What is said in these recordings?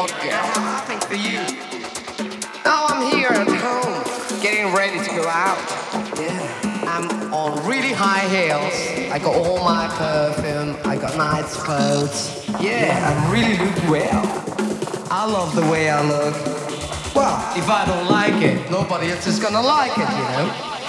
What happened to you. Now I'm here at home, getting ready to go out. Yeah. I'm on really high heels. I got all my perfume. I got nice clothes. Yeah, I really look well. I love the way I look. Well, if I don't like it, nobody else is gonna like it, you know.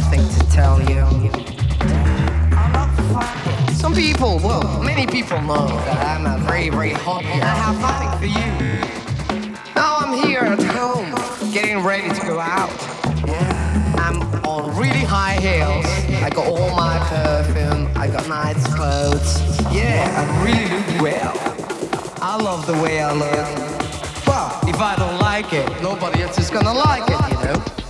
something to tell you. Some people, well, many people know that I'm a very, very hot girl. I have nothing for you. Now I'm here at home, getting ready to go out. I'm on really high heels. I got all my perfume. I got nice clothes. Yeah, I really look well. I love the way I look. Well, if I don't like it, nobody else is gonna like it, you know.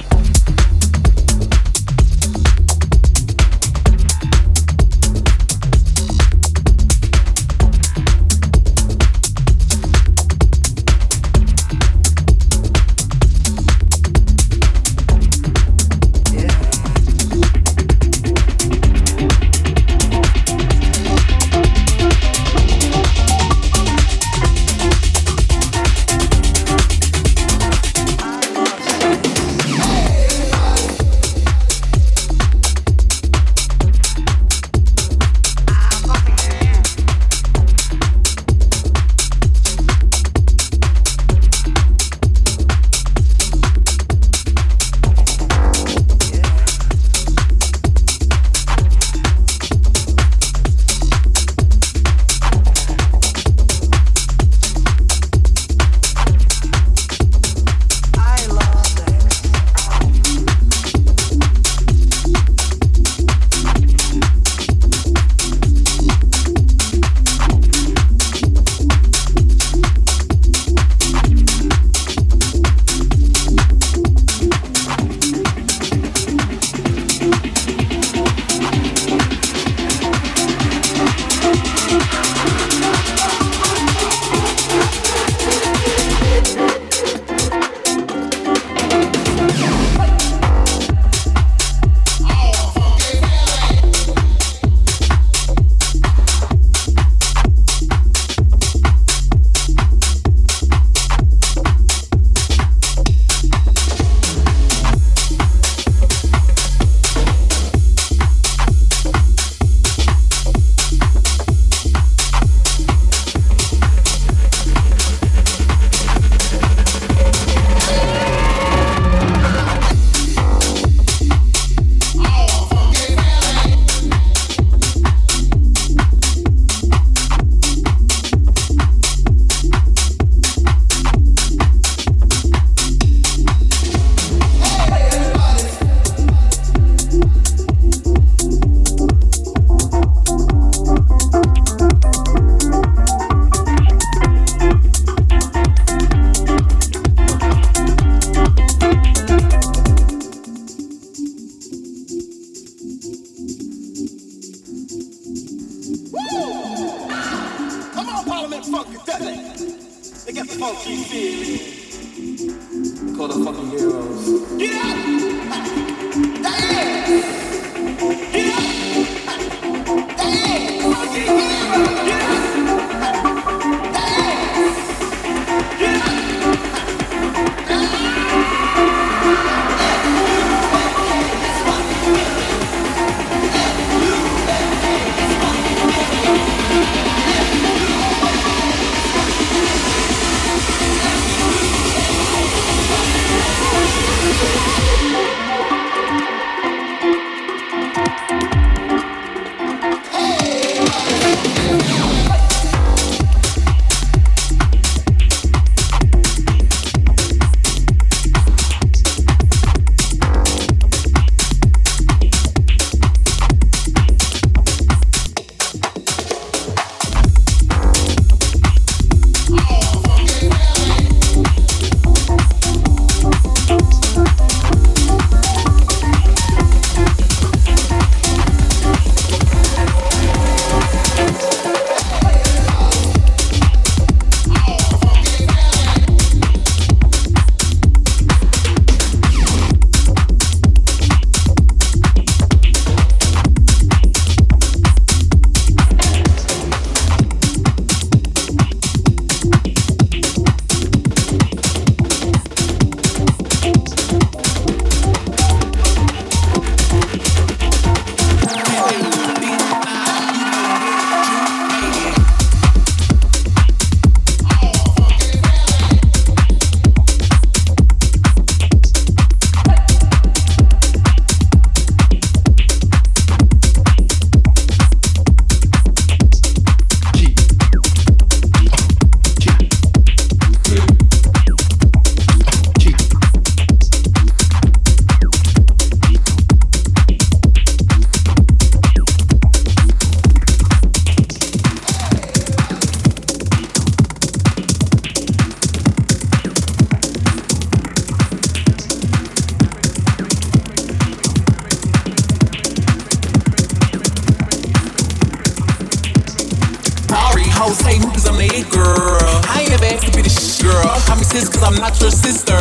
this cause I'm not your sister.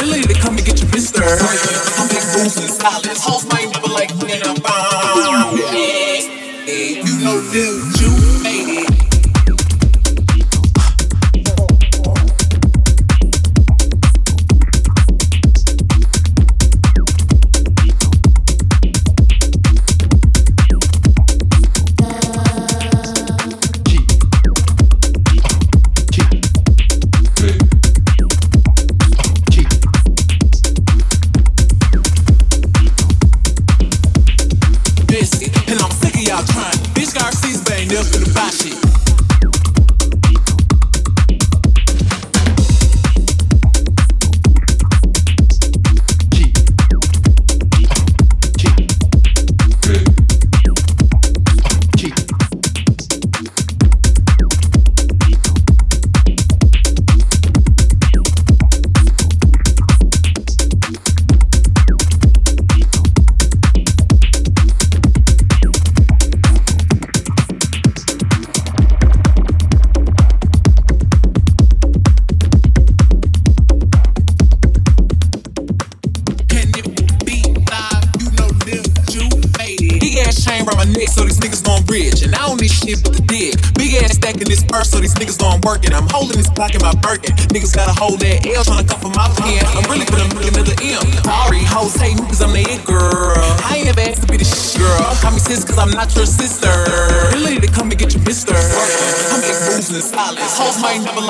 Really to come and get your mister. I'm big moves and stylish. Hoes might never like when I'm bound. You know dude.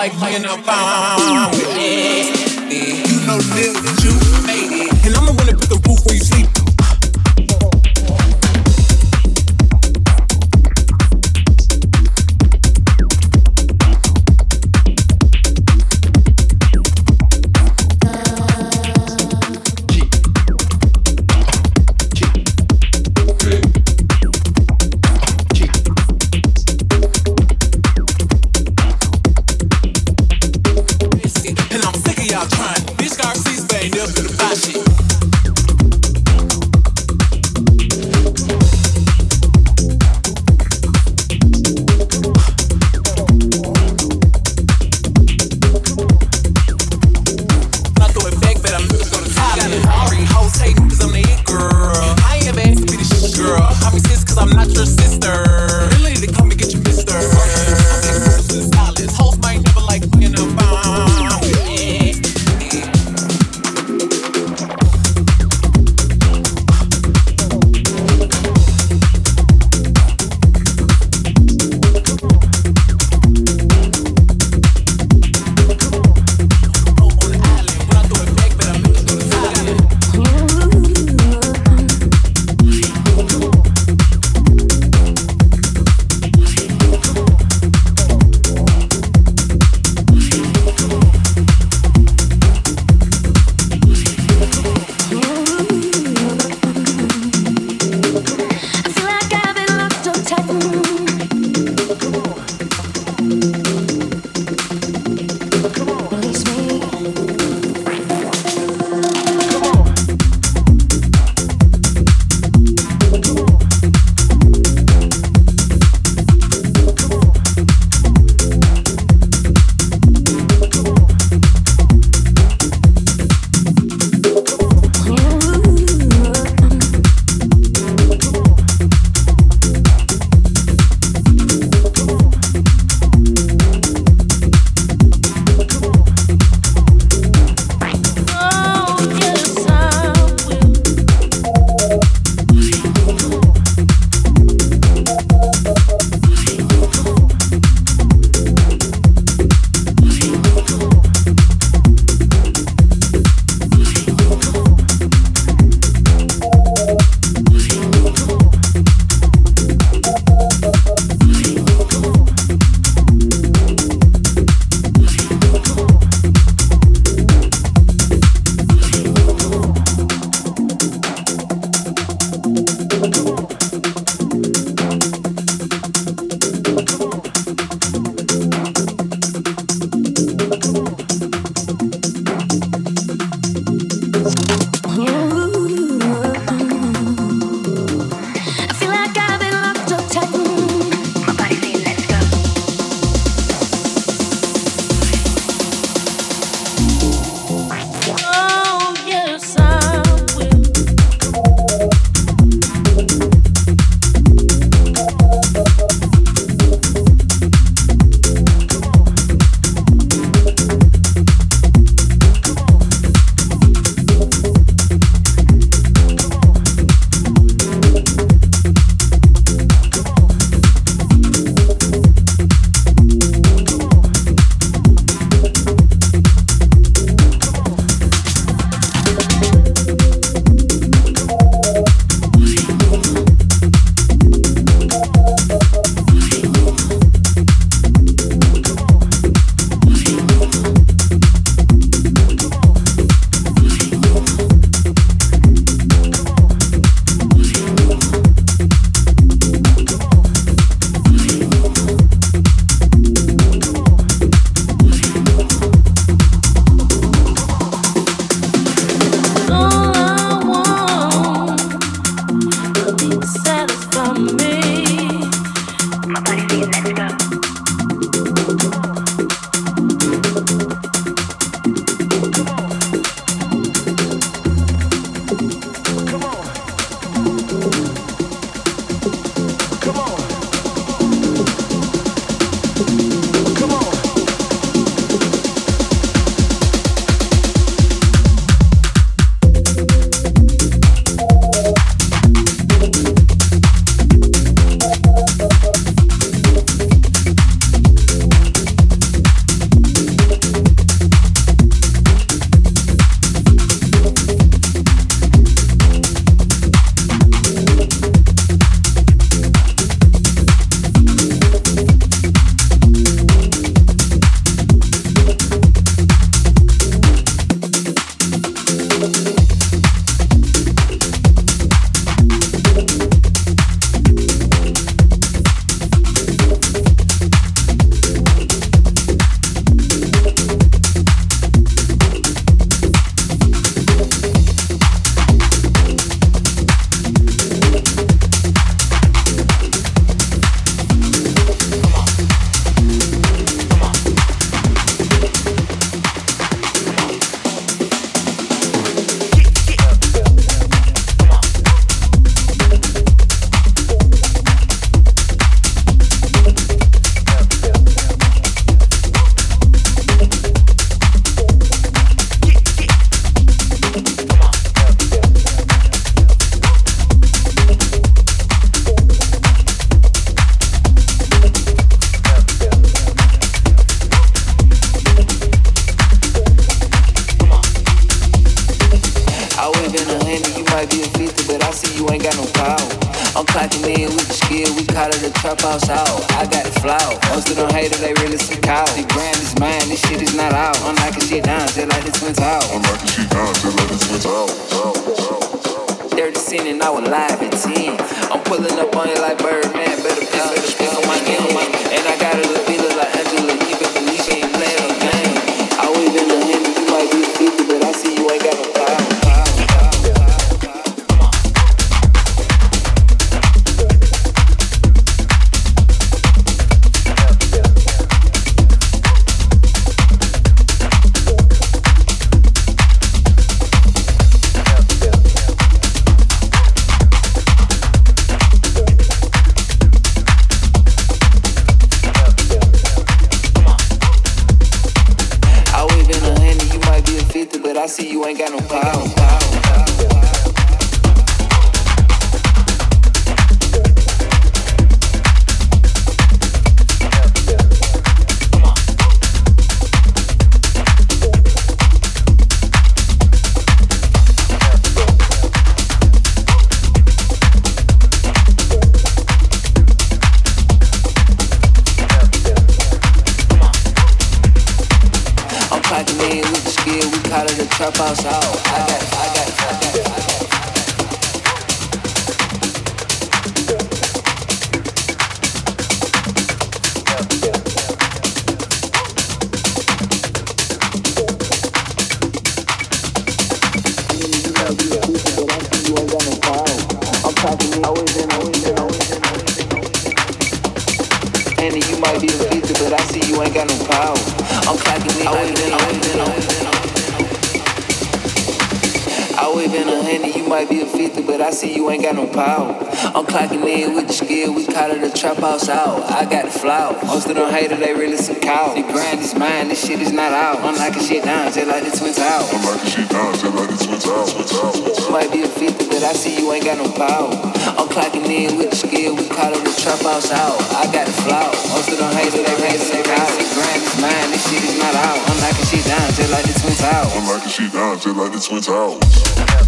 like being up out. I got, I got, I got, I got, I got me a beauty, but I think you ain't got no power. I'm cutting always and always and always and you might be a beater, but I see you ain't got no power. I'm clocking it, you might be a fifty, but I see you ain't got no power. I'm clocking in with the skill, we call it a trap house out. I got the flow. Most of them haters, they really some cow. The grind is mine, this shit is not out. I'm knocking shit down just like the twins out. I'm knocking shit down just like the twins out. You might be a 50, but I see you ain't got no power. I'm clocking in with the skill, we call it a trap house out. I got the flow. Most of them haters, they haters, they cow. The grind is mine, this shit is not out. I'm knocking shit down just like the twins out. I'm knocking shit down just like the twins out.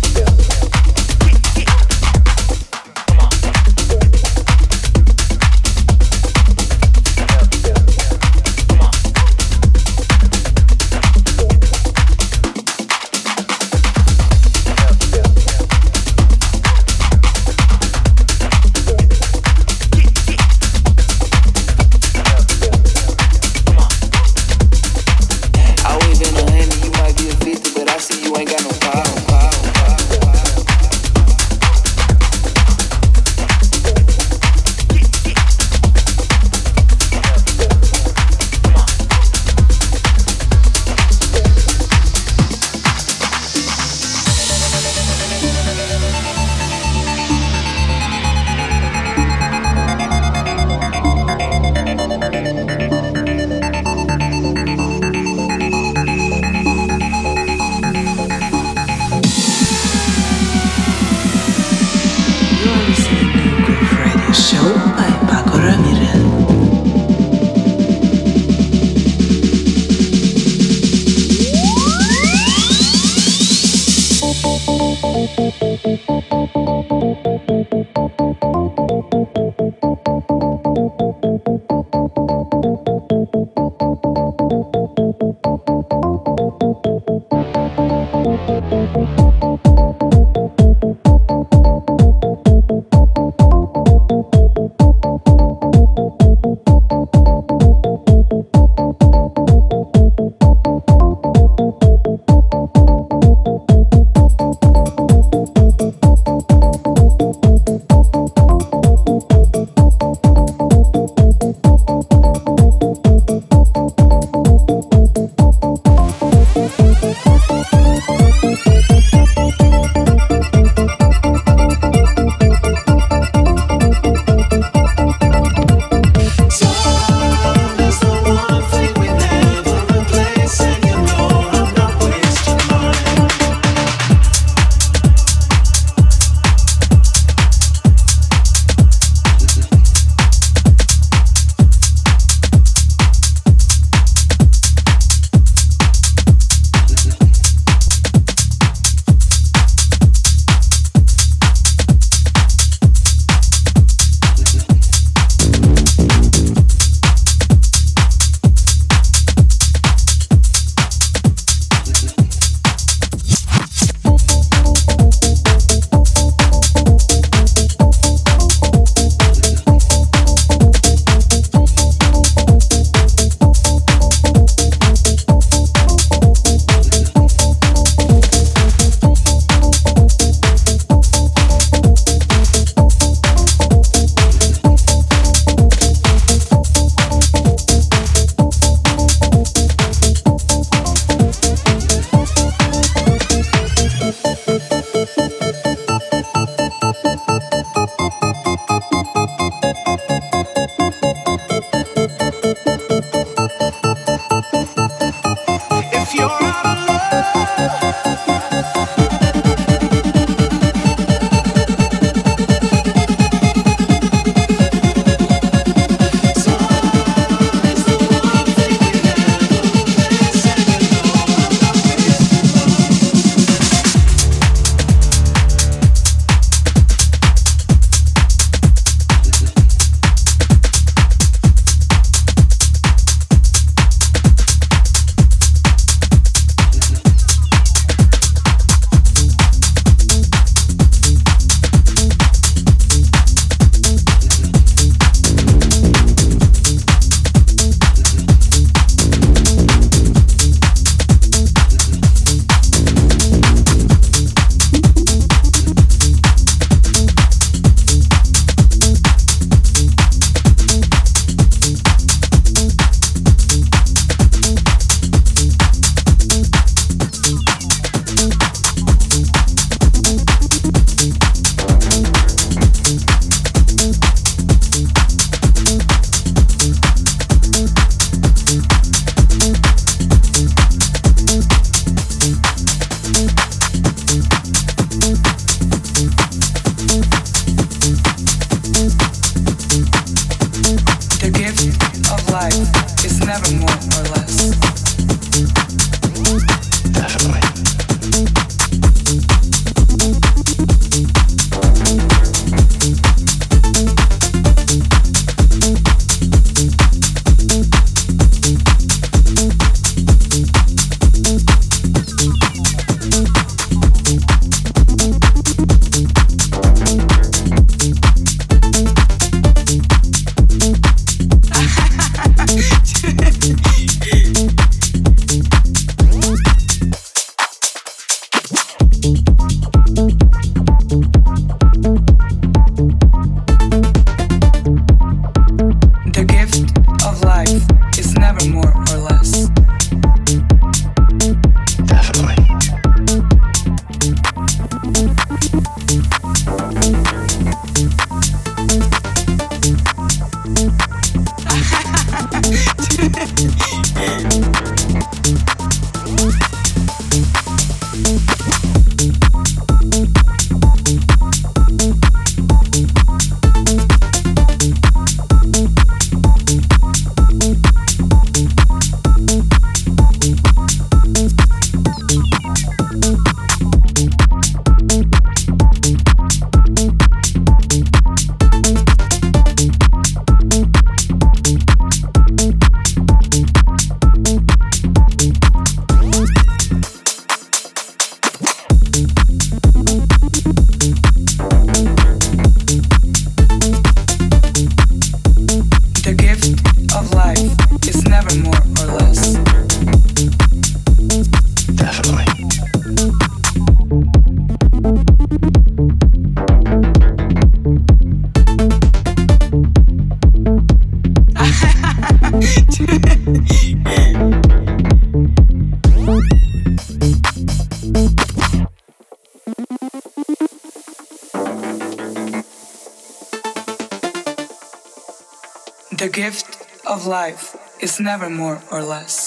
Never more or less.